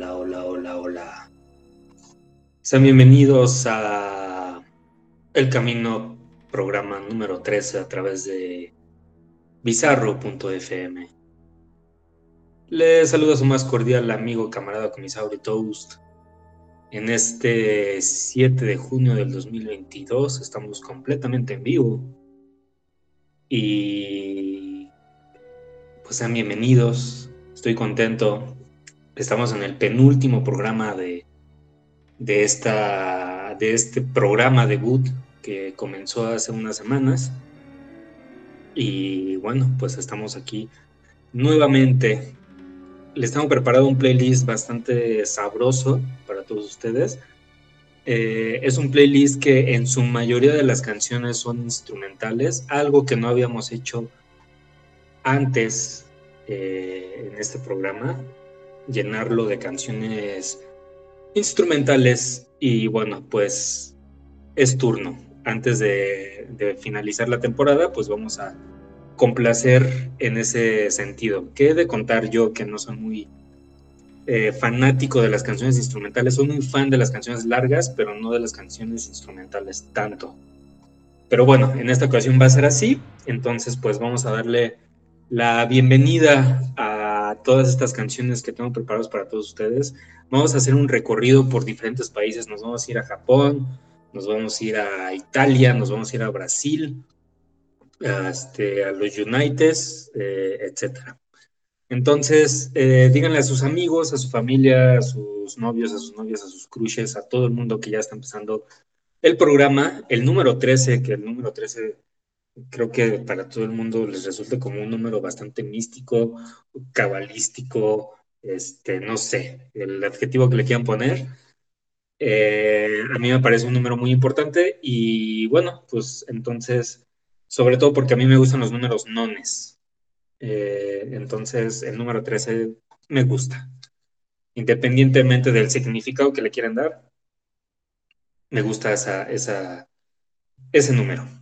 Hola, hola, hola, hola. Sean bienvenidos a El Camino, programa número 13 a través de bizarro.fm. Les saluda su más cordial amigo, camarada comisario Toast. En este 7 de junio del 2022 estamos completamente en vivo. Y pues sean bienvenidos. Estoy contento Estamos en el penúltimo programa de, de, esta, de este programa debut que comenzó hace unas semanas. Y bueno, pues estamos aquí nuevamente. Les tengo preparado un playlist bastante sabroso para todos ustedes. Eh, es un playlist que en su mayoría de las canciones son instrumentales, algo que no habíamos hecho antes eh, en este programa llenarlo de canciones instrumentales y bueno, pues es turno. Antes de, finalizar la temporada, pues vamos a complacer en ese sentido. ¿Qué he de contar yo que no soy muy eh, fanático de las canciones instrumentales? Soy muy fan de las canciones largas, pero no de las canciones instrumentales tanto. Pero bueno, en esta ocasión va a ser así. Entonces, pues vamos a darle la bienvenida a todas estas canciones que tengo preparadas para todos ustedes. Vamos a hacer un recorrido por diferentes países. Nos vamos a ir a Japón, nos vamos a ir a Italia, nos vamos a ir a Brasil, a, este, los United, eh, etc. Entonces, eh, díganle a sus amigos, a su familia, a sus novios, a sus novias, a sus crushes, a todo el mundo que ya está empezando el programa, el número 13, que el número 13 creo que para todo el mundo les resulta como un número bastante místico, cabalístico, este, no sé, el adjetivo que le quieran poner. Eh, a mí me parece un número muy importante y bueno, pues entonces, sobre todo porque a mí me gustan los números nones. Eh, entonces, el número 13 me gusta. Independientemente del significado que le quieran dar, me gusta esa, esa, ese número.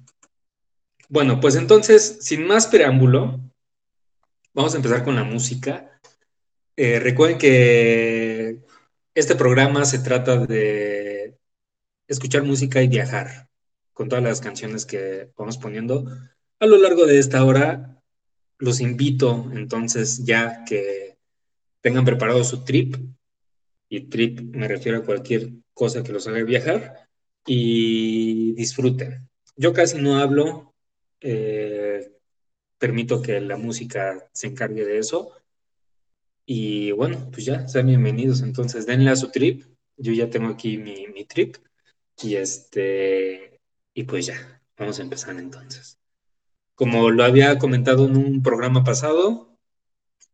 Bueno, pues entonces, sin más preámbulo, vamos a empezar con la música. Eh, recuerden que este programa se trata de escuchar música y viajar con todas las canciones que vamos poniendo a lo largo de esta hora. Los invito entonces ya que tengan preparado su trip, y trip me refiero a cualquier cosa que los haga viajar, y disfruten. Yo casi no hablo, eh, permito que la música se encargue de eso. Y bueno, pues ya, sean bienvenidos. Entonces, denle a su trip. Yo ya tengo aquí mi, mi trip. Y este, y pues ya, vamos a empezar entonces. Como lo había comentado en un programa pasado,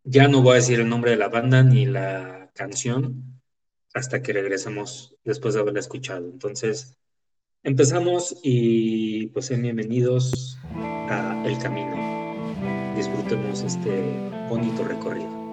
ya no voy a decir el nombre de la banda ni la canción hasta que regresemos después de haberla escuchado. Entonces, Empezamos y pues sean bienvenidos a El Camino. Disfrutemos este bonito recorrido.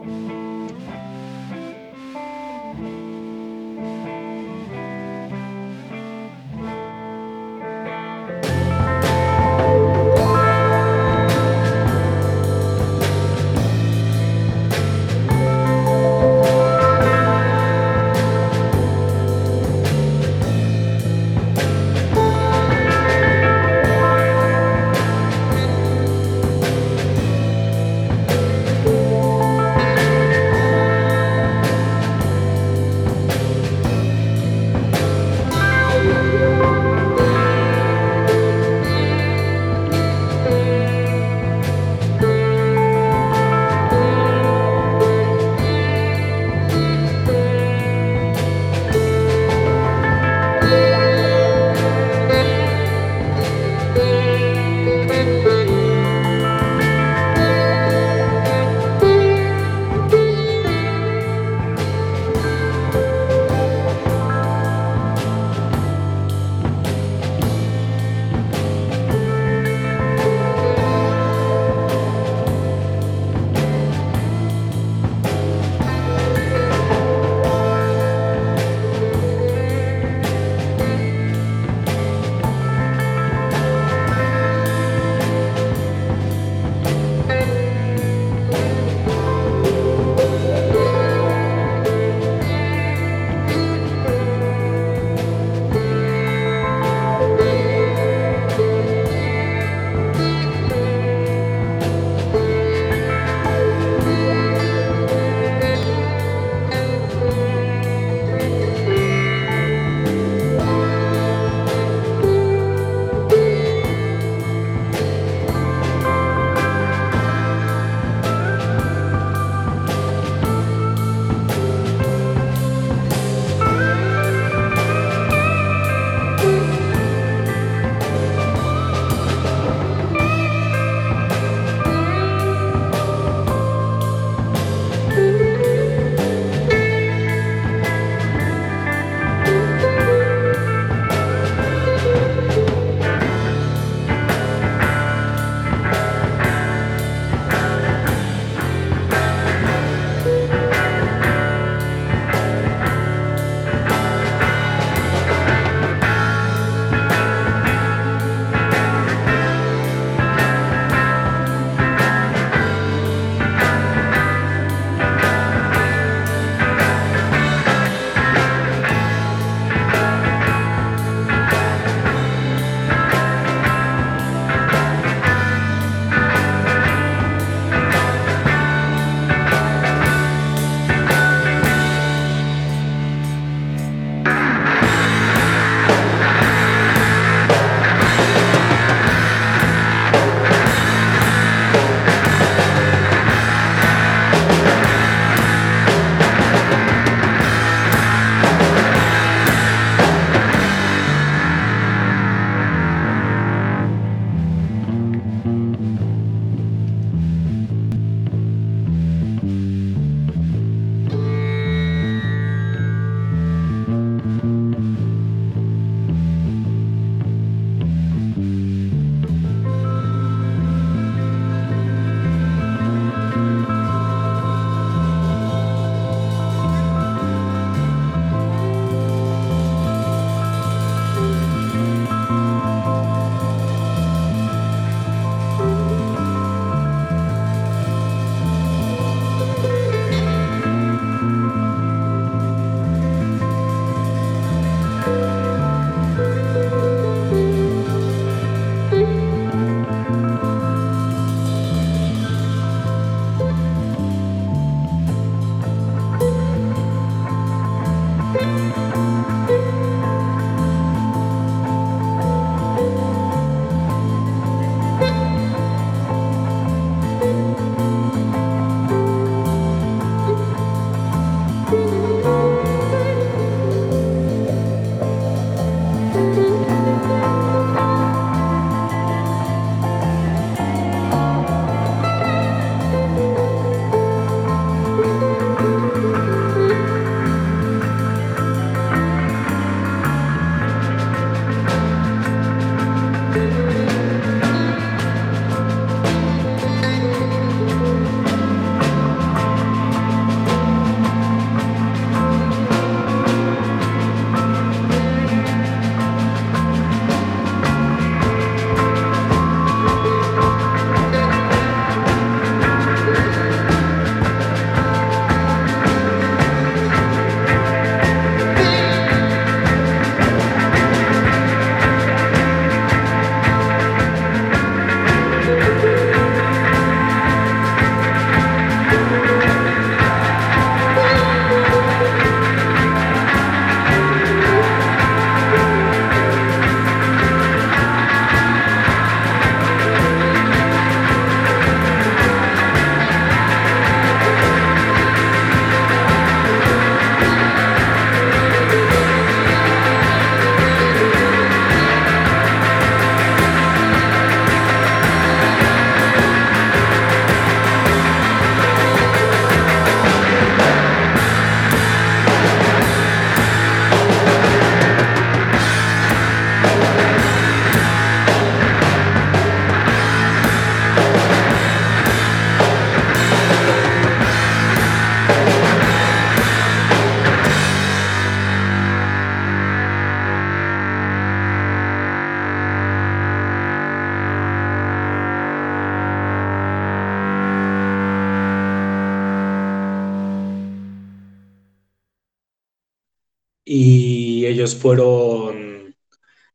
Fueron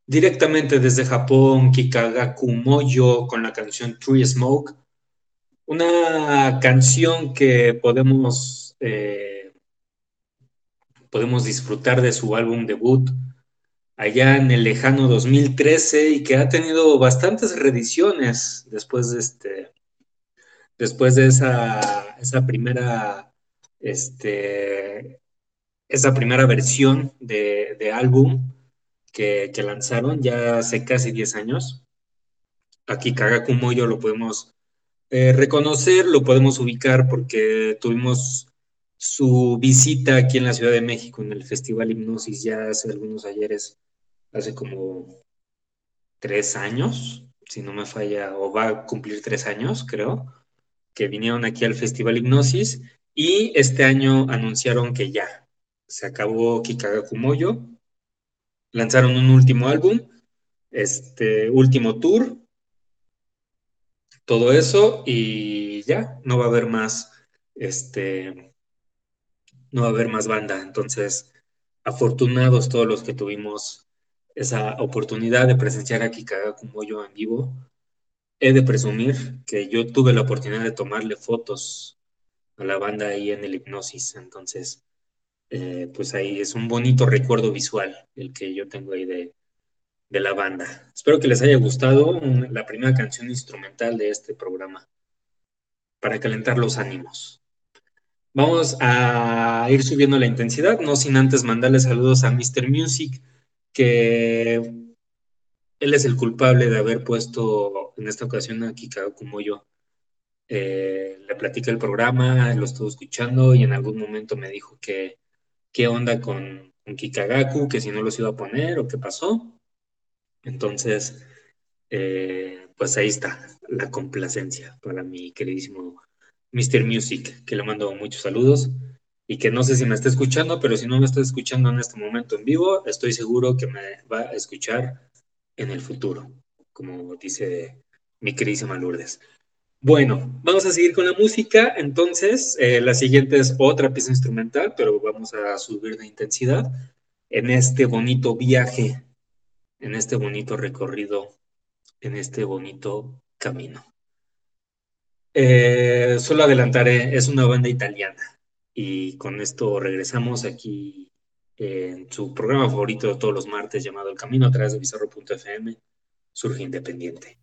directamente desde Japón, Kikagaku Moyo con la canción Tree Smoke, una canción que podemos, eh, podemos disfrutar de su álbum debut allá en el lejano 2013 y que ha tenido bastantes reediciones después de este después de esa, esa primera este esa primera versión de, álbum que, lanzaron ya hace casi 10 años. Aquí Kagaku Moyo lo podemos eh, reconocer, lo podemos ubicar porque tuvimos su visita aquí en la Ciudad de México en el Festival Hipnosis ya hace algunos ayeres, hace como tres años, si no me falla, o va a cumplir tres años, creo, que vinieron aquí al Festival Hipnosis y este año anunciaron que ya, se acabó Kikagaku Moyo, lanzaron un último álbum, este último tour, todo eso y ya, no va a haber más, este, no va a haber más banda. Entonces, afortunados todos los que tuvimos esa oportunidad de presenciar a Kikagaku Moyo en vivo. He de presumir que yo tuve la oportunidad de tomarle fotos a la banda ahí en el hipnosis, entonces eh, pues ahí es un bonito recuerdo visual el que yo tengo ahí de, la banda. Espero que les haya gustado la primera canción instrumental de este programa para calentar los ánimos. Vamos a ir subiendo la intensidad, no sin antes mandarle saludos a Mr. Music, que él es el culpable de haber puesto en esta ocasión a Kika como yo. Eh, le platica el programa, lo estuvo escuchando y en algún momento me dijo que qué onda con, Kikagaku, que si no los iba a poner o qué pasó. Entonces, eh, pues ahí está la complacencia para mi queridísimo Mr. Music, que le mando muchos saludos y que no sé si me está escuchando, pero si no me está escuchando en este momento en vivo, estoy seguro que me va a escuchar en el futuro, como dice mi queridísima Lourdes. Bueno, vamos a seguir con la música. Entonces, eh, la siguiente es otra pieza instrumental, pero vamos a subir de intensidad en este bonito viaje, en este bonito recorrido, en este bonito camino. Eh, solo adelantaré, es una banda italiana y con esto regresamos aquí en su programa favorito de todos los martes llamado El Camino a través de Bizarro.fm, Surge Independiente.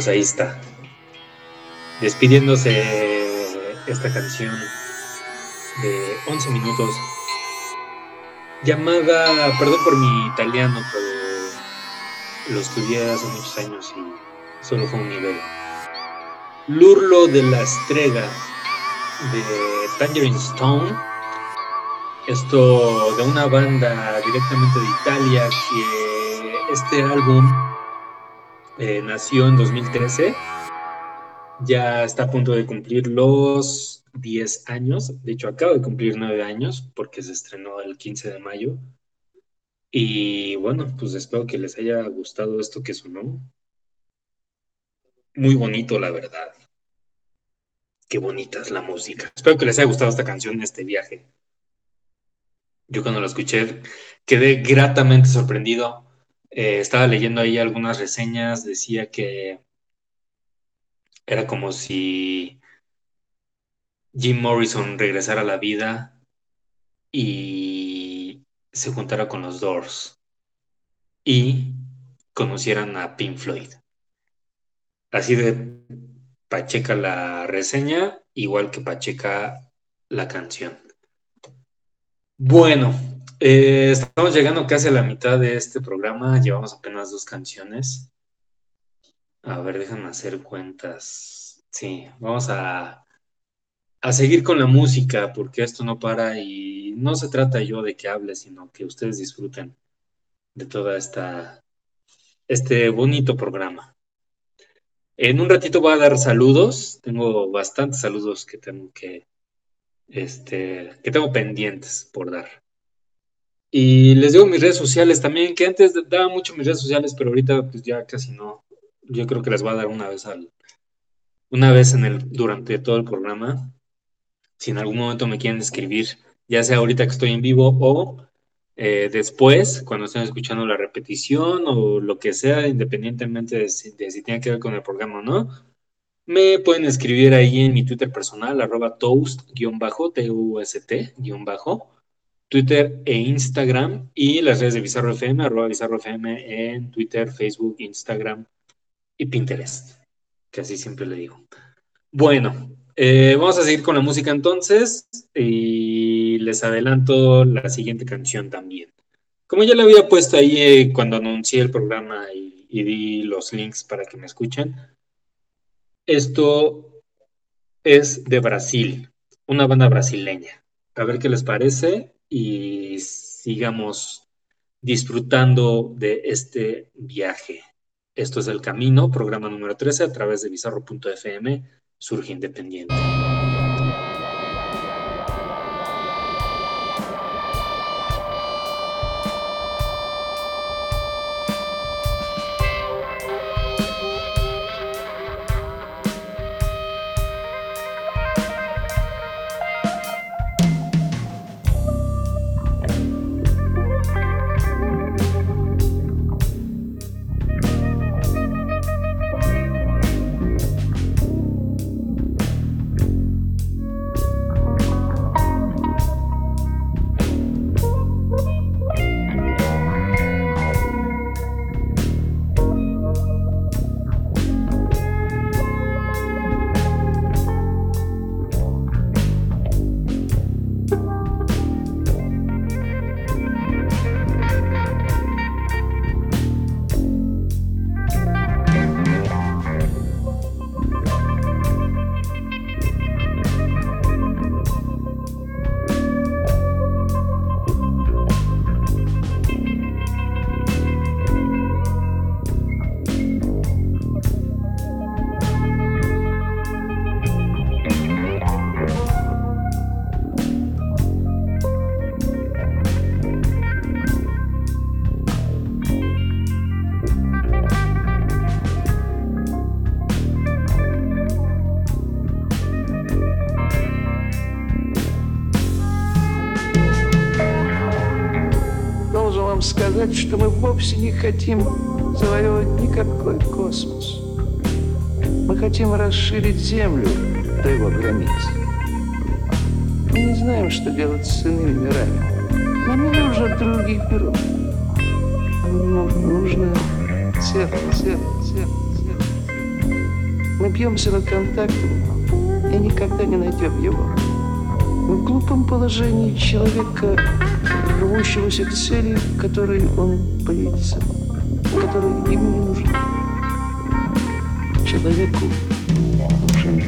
Pues ahí está. Despidiéndose esta canción de 11 minutos llamada, perdón por mi italiano, pero lo estudié hace muchos años y solo fue un nivel. L'urlo de la estrella de Tangerine Stone. Esto de una banda directamente de Italia que este álbum eh, nació en 2013. Ya está a punto de cumplir los 10 años. De hecho, acaba de cumplir 9 años porque se estrenó el 15 de mayo. Y bueno, pues espero que les haya gustado esto que sonó. Muy bonito, la verdad. Qué bonita es la música. Espero que les haya gustado esta canción este viaje. Yo cuando la escuché quedé gratamente sorprendido. Eh, estaba leyendo ahí algunas reseñas, decía que era como si Jim Morrison regresara a la vida y se juntara con los Doors y conocieran a Pink Floyd. Así de Pacheca la reseña, igual que Pacheca la canción. Bueno, eh, estamos llegando casi a la mitad de este programa, llevamos apenas dos canciones. A ver, déjenme hacer cuentas. Sí, vamos a, a seguir con la música porque esto no para y no se trata yo de que hable, sino que ustedes disfruten de toda esta este bonito programa. En un ratito voy a dar saludos. Tengo bastantes saludos que tengo que, este, que tengo pendientes por dar. Y les digo mis redes sociales también, que antes daba mucho mis redes sociales, pero ahorita pues ya casi no. Yo creo que les voy a dar una vez al, una vez en el, durante todo el programa. Si en algún momento me quieren escribir, ya sea ahorita que estoy en vivo o eh, después, cuando estén escuchando la repetición o lo que sea, independientemente de si, tiene que ver con el programa o no, me pueden escribir ahí en mi Twitter personal, arroba toast-t-u-s-t, Twitter e Instagram, y las redes de Bizarro FM, arroba Bizarro FM en Twitter, Facebook, Instagram y Pinterest, que así siempre le digo. Bueno, eh, vamos a seguir con la música entonces y les adelanto la siguiente canción también. Como ya le había puesto ahí eh, cuando anuncié el programa y, di los links para que me escuchen, esto es de Brasil, una banda brasileña. A ver qué les parece y sigamos disfrutando de este viaje. Esto es El Camino, programa número 13 a través de bizarro.fm surge independiente. Что мы вовсе не хотим завоевывать никакой космос. Мы хотим расширить Землю до его границ. Мы не знаем, что делать с иными мирами. Нам не нужно других миров. Нам нужно сердце, сердце, сердце, сердце. Мы бьемся над контактом и никогда не найдем его. Мы в глупом положении человека, рвущегося к цели, которой он боится, которой ему не нужен. Человеку нужен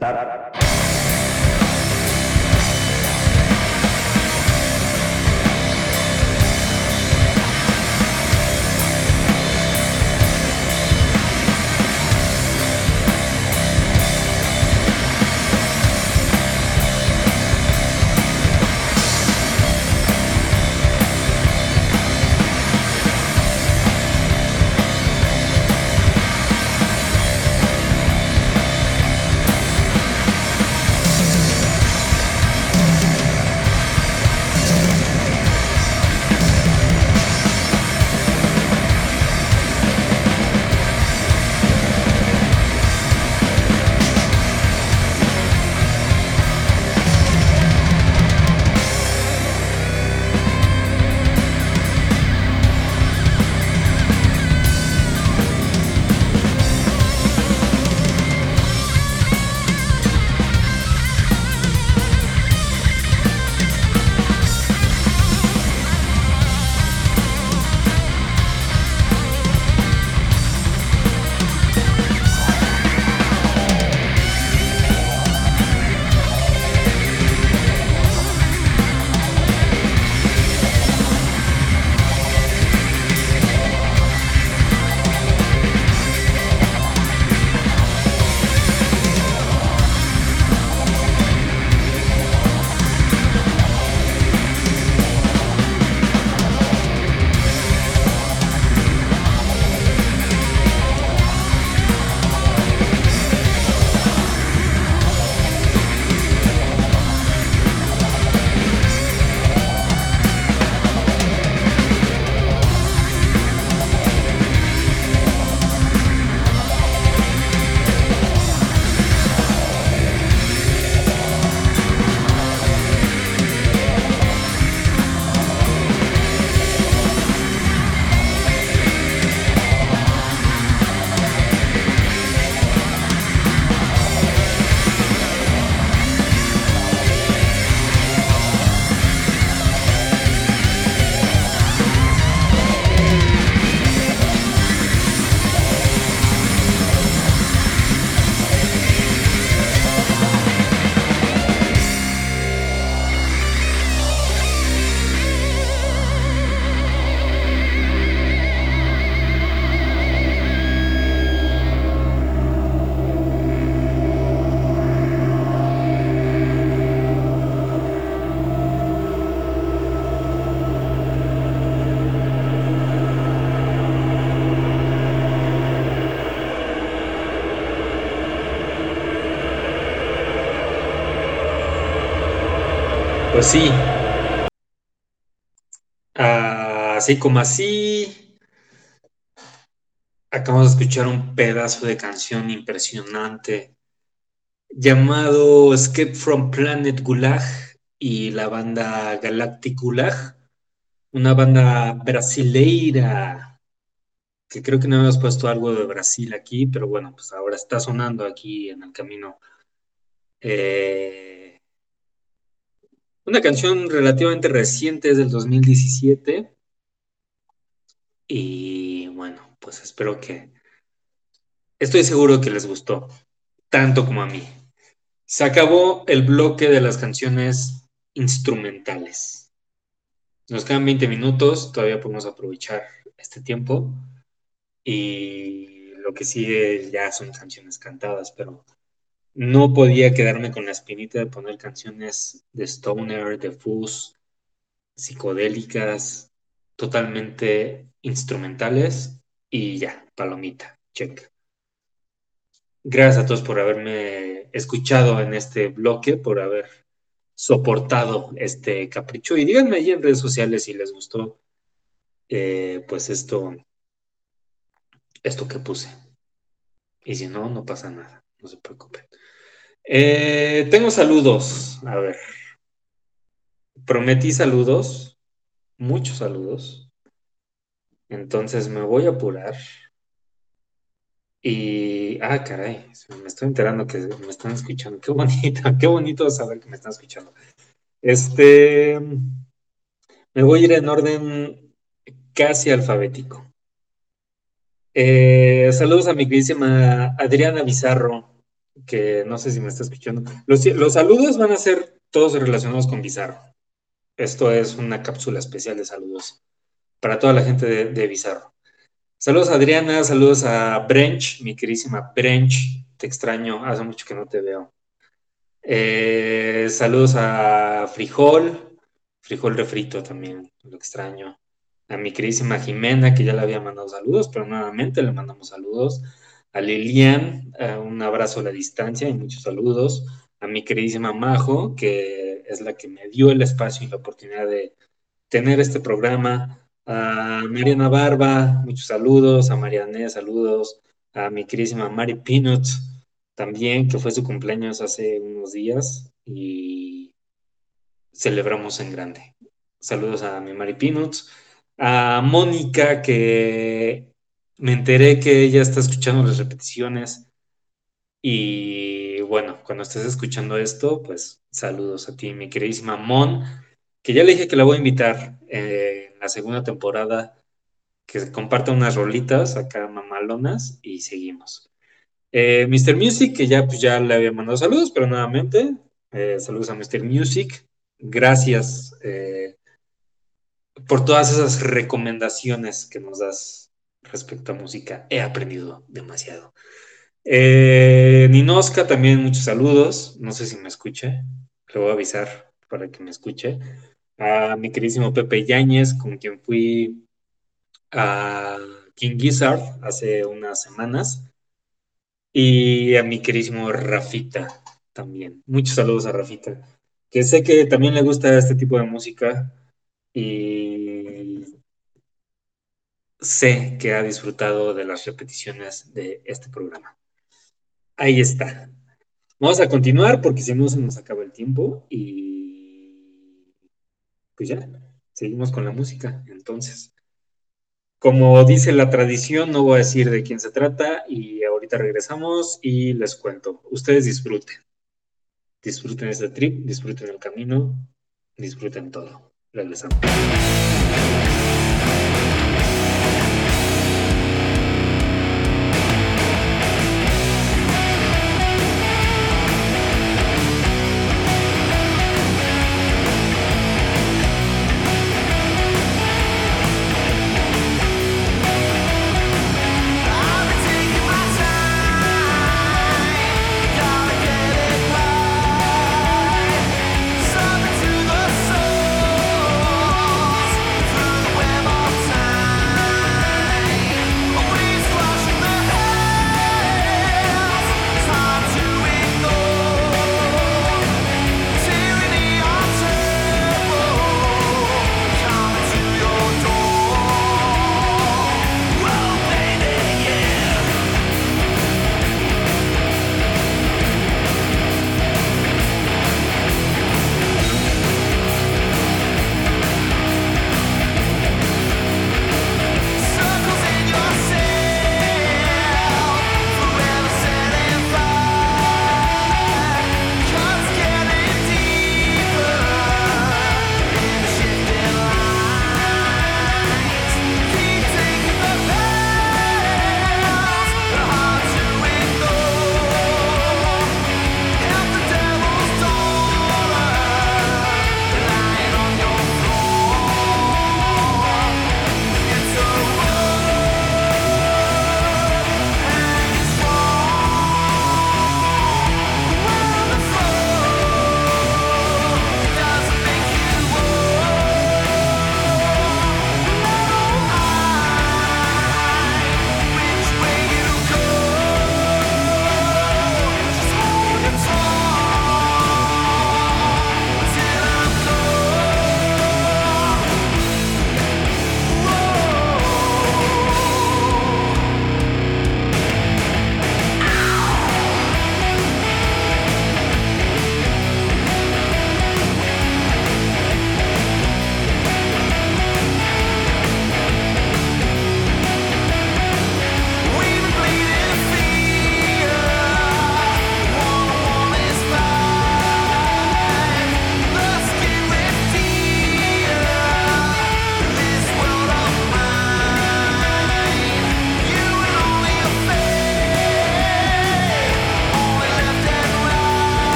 তার sí. así como así. Acabamos de escuchar un pedazo de canción impresionante llamado Escape from Planet Gulag y la banda Galactic Gulag, una banda brasileira que creo que no hemos puesto algo de Brasil aquí, pero bueno, pues ahora está sonando aquí en el camino. Eh, una canción relativamente reciente, es del 2017. Y bueno, pues espero que... Estoy seguro que les gustó, tanto como a mí. Se acabó el bloque de las canciones instrumentales. Nos quedan 20 minutos, todavía podemos aprovechar este tiempo. Y lo que sigue ya son canciones cantadas, pero no podía quedarme con la espinita de poner canciones de stoner, de fuzz, psicodélicas, totalmente instrumentales y ya, palomita, check. Gracias a todos por haberme escuchado en este bloque, por haber soportado este capricho. Y díganme ahí en redes sociales si les gustó eh, pues esto esto que puse. Y si no, no pasa nada, no se preocupen. Eh, tengo saludos. A ver. Prometí saludos. Muchos saludos. Entonces me voy a apurar. Y. Ah, caray. Me estoy enterando que me están escuchando. Qué bonito. Qué bonito saber que me están escuchando. Este. Me voy a ir en orden casi alfabético. Eh, saludos a mi queridísima Adriana Bizarro que no sé si me está escuchando. Los, saludos van a ser todos relacionados con Bizarro. Esto es una cápsula especial de saludos para toda la gente de, Bizarro. Saludos a Adriana, saludos a Brench, mi querísima Brench, te extraño, hace mucho que no te veo. Eh, saludos a Frijol, Frijol refrito también, lo extraño. A mi querísima Jimena, que ya le había mandado saludos, pero nuevamente le mandamos saludos. A Lilian, eh, un abrazo a la distancia y muchos saludos. A mi queridísima Majo, que es la que me dio el espacio y la oportunidad de tener este programa. A Mariana Barba, muchos saludos. A Marianne, saludos. A mi queridísima Mari Peanuts, también, que fue su cumpleaños hace unos días y celebramos en grande. Saludos a mi Mari Peanuts. A Mónica, que me enteré que ella está escuchando las repeticiones. Y bueno, cuando estés escuchando esto, pues saludos a ti, mi queridísima Mon, que ya le dije que la voy a invitar eh, en la segunda temporada, que comparta unas rolitas acá mamalonas y seguimos. Eh, Mr. Music, que ya, pues, ya le había mandado saludos, pero nuevamente, eh, saludos a Mr. Music. Gracias por todas esas recomendaciones que nos das respecto a música. He aprendido demasiado. Eh, Ninoska, también muchos saludos. No sé si me escuche. Le voy a avisar para que me escuche. A mi queridísimo Pepe Yáñez, con quien fui a King Gizzard hace unas semanas. Y a mi queridísimo Rafita también. Muchos saludos a Rafita, que sé que también le gusta este tipo de música y sé que ha disfrutado de las repeticiones de este programa. Ahí está. Vamos a continuar porque si no se nos acaba el tiempo y pues ya, seguimos con la música. Entonces, como dice la tradición, no voy a decir de quién se trata y ahorita regresamos y les cuento. Ustedes disfruten. Disfruten este trip, disfruten el camino, disfruten todo. Regresamos.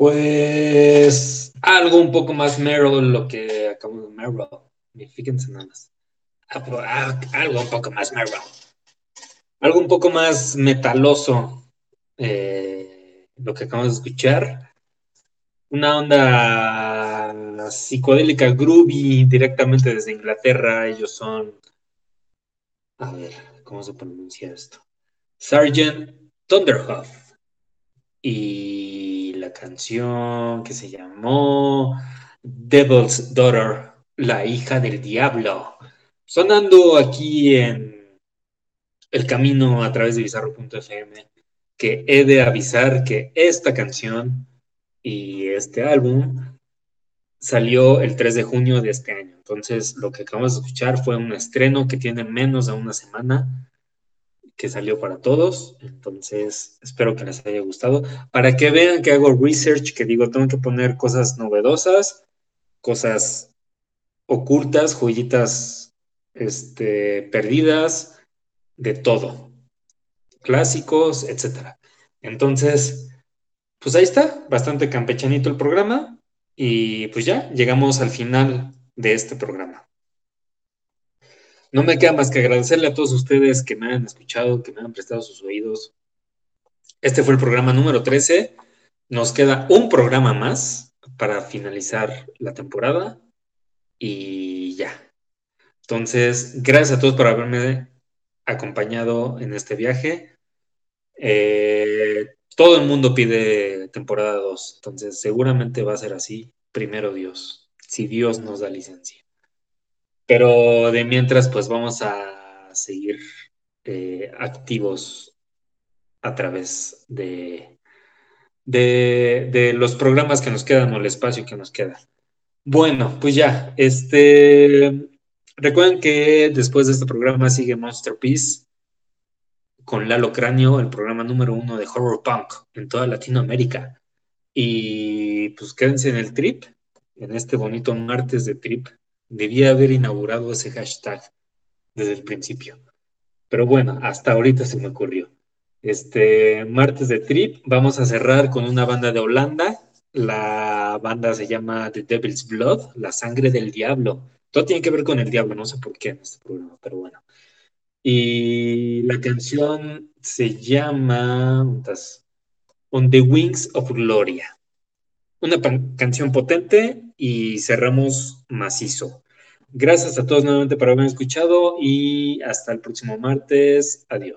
Pues algo un poco más Meryl, lo que acabo de Meryl. Fíjense nada más. Ah, ah, algo un poco más Meryl. Algo un poco más metaloso. Eh, lo que acabamos de escuchar. Una onda psicodélica groovy directamente desde Inglaterra. Ellos son. A ver, ¿cómo se pronuncia esto? Sergeant Thunderhuff. Y canción que se llamó Devil's Daughter, la hija del diablo. Sonando aquí en el camino a través de bizarro.fm, que he de avisar que esta canción y este álbum salió el 3 de junio de este año. Entonces, lo que acabamos de escuchar fue un estreno que tiene menos de una semana que salió para todos. Entonces, espero que les haya gustado. Para que vean que hago research, que digo, tengo que poner cosas novedosas, cosas ocultas, joyitas este, perdidas, de todo. Clásicos, etcétera. Entonces, pues ahí está, bastante campechanito el programa. Y pues ya, llegamos al final de este programa. No me queda más que agradecerle a todos ustedes que me han escuchado, que me han prestado sus oídos. Este fue el programa número 13. Nos queda un programa más para finalizar la temporada y ya. Entonces, gracias a todos por haberme acompañado en este viaje. Eh, todo el mundo pide temporada 2, entonces seguramente va a ser así, primero Dios, si Dios nos da licencia. Pero de mientras, pues vamos a seguir eh, activos a través de, de, los programas que nos quedan o el espacio que nos queda. Bueno, pues ya, este, recuerden que después de este programa sigue Monster Peace con Lalo Cráneo, el programa número uno de horror punk en toda Latinoamérica. Y pues quédense en el trip, en este bonito martes de trip Debía haber inaugurado ese hashtag desde el principio. Pero bueno, hasta ahorita se me ocurrió. Este martes de Trip, vamos a cerrar con una banda de Holanda. La banda se llama The Devil's Blood, La Sangre del Diablo. Todo tiene que ver con el diablo, no sé por qué en este programa, pero bueno. Y la canción se llama On the Wings of Gloria. Una canción potente y cerramos macizo. Gracias a todos nuevamente por haberme escuchado y hasta el próximo martes. Adiós.